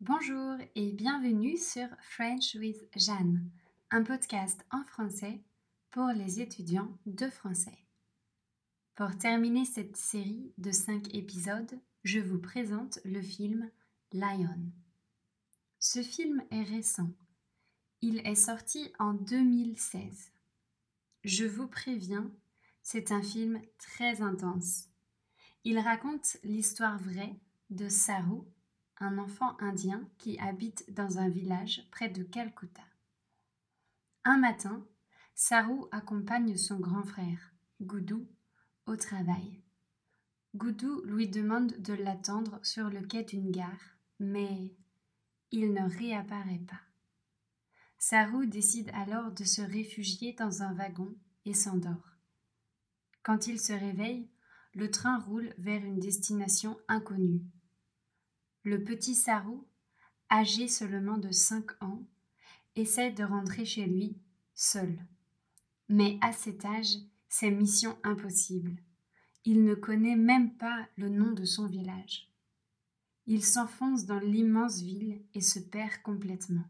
Bonjour et bienvenue sur French with Jeanne, un podcast en français pour les étudiants de français. Pour terminer cette série de 5 épisodes, je vous présente le film Lion. Ce film est récent. Il est sorti en 2016. Je vous préviens, c'est un film très intense. Il raconte l'histoire vraie de Saru, un enfant indien qui habite dans un village près de Calcutta. Un matin, Saru accompagne son grand frère, Goudou, au travail. Goudou lui demande de l'attendre sur le quai d'une gare, mais il ne réapparaît pas. Saru décide alors de se réfugier dans un wagon et s'endort. Quand il se réveille, le train roule vers une destination inconnue. Le petit Saru, âgé seulement de cinq ans, essaie de rentrer chez lui seul. Mais à cet âge, c'est mission impossible. Il ne connaît même pas le nom de son village. Il s'enfonce dans l'immense ville et se perd complètement.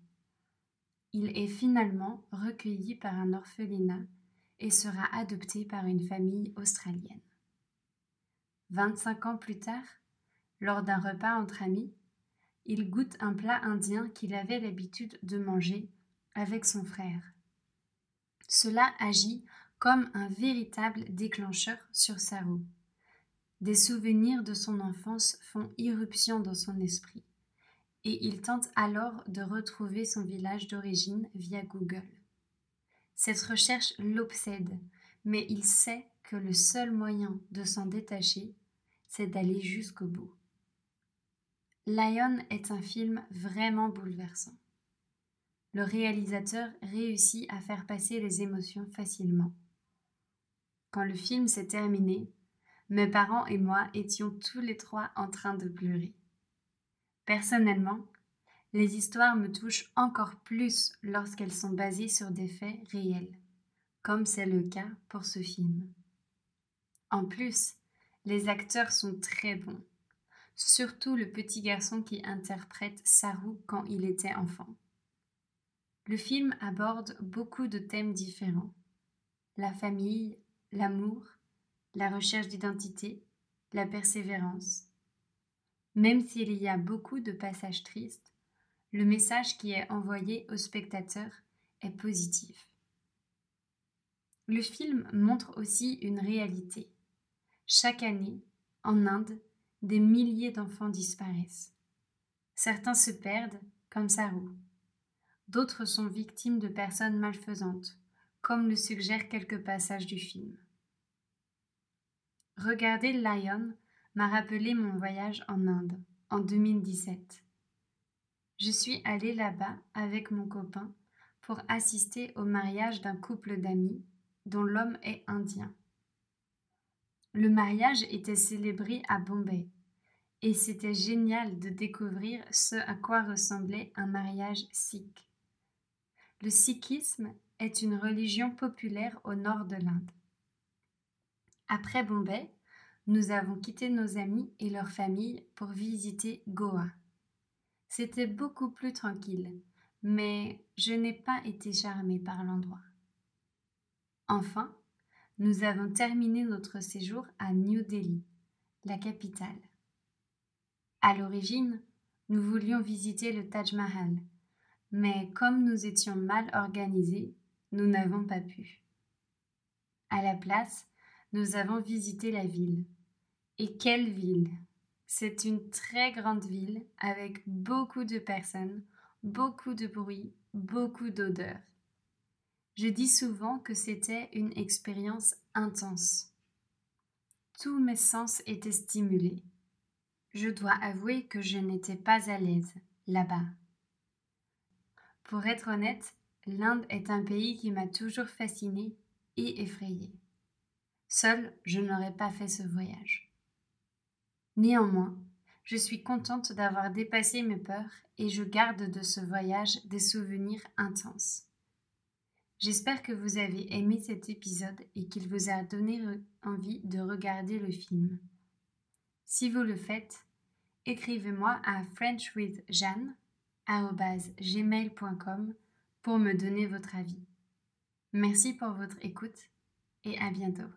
Il est finalement recueilli par un orphelinat et sera adopté par une famille australienne. 25 ans plus tard, lors d'un repas entre amis, il goûte un plat indien qu'il avait l'habitude de manger avec son frère. Cela agit comme un véritable déclencheur sur sa roue. Des souvenirs de son enfance font irruption dans son esprit, et il tente alors de retrouver son village d'origine via Google. Cette recherche l'obsède, mais il sait que le seul moyen de s'en détacher c'est d'aller jusqu'au bout. Lion est un film vraiment bouleversant. Le réalisateur réussit à faire passer les émotions facilement. Quand le film s'est terminé, mes parents et moi étions tous les trois en train de pleurer. Personnellement, les histoires me touchent encore plus lorsqu'elles sont basées sur des faits réels, comme c'est le cas pour ce film. En plus, les acteurs sont très bons, surtout le petit garçon qui interprète Saru quand il était enfant. Le film aborde beaucoup de thèmes différents. La famille, l'amour, la recherche d'identité, la persévérance. Même s'il y a beaucoup de passages tristes, le message qui est envoyé au spectateur est positif. Le film montre aussi une réalité. Chaque année, en Inde, des milliers d'enfants disparaissent. Certains se perdent, comme Saru. D'autres sont victimes de personnes malfaisantes, comme le suggèrent quelques passages du film. Regarder Lion m'a rappelé mon voyage en Inde en 2017. Je suis allée là-bas avec mon copain pour assister au mariage d'un couple d'amis dont l'homme est indien. Le mariage était célébré à Bombay et c'était génial de découvrir ce à quoi ressemblait un mariage sikh. Le sikhisme est une religion populaire au nord de l'Inde. Après Bombay, nous avons quitté nos amis et leurs familles pour visiter Goa. C'était beaucoup plus tranquille, mais je n'ai pas été charmée par l'endroit. Enfin, nous avons terminé notre séjour à New Delhi, la capitale. À l'origine, nous voulions visiter le Taj Mahal, mais comme nous étions mal organisés, nous n'avons pas pu. À la place, nous avons visité la ville. Et quelle ville C'est une très grande ville avec beaucoup de personnes, beaucoup de bruit, beaucoup d'odeurs. Je dis souvent que c'était une expérience intense. Tous mes sens étaient stimulés. Je dois avouer que je n'étais pas à l'aise là-bas. Pour être honnête, l'Inde est un pays qui m'a toujours fascinée et effrayée. Seule, je n'aurais pas fait ce voyage. Néanmoins, je suis contente d'avoir dépassé mes peurs et je garde de ce voyage des souvenirs intenses. J'espère que vous avez aimé cet épisode et qu'il vous a donné envie de regarder le film. Si vous le faites, écrivez-moi à frenchwithjeanne.gmail.com pour me donner votre avis. Merci pour votre écoute et à bientôt.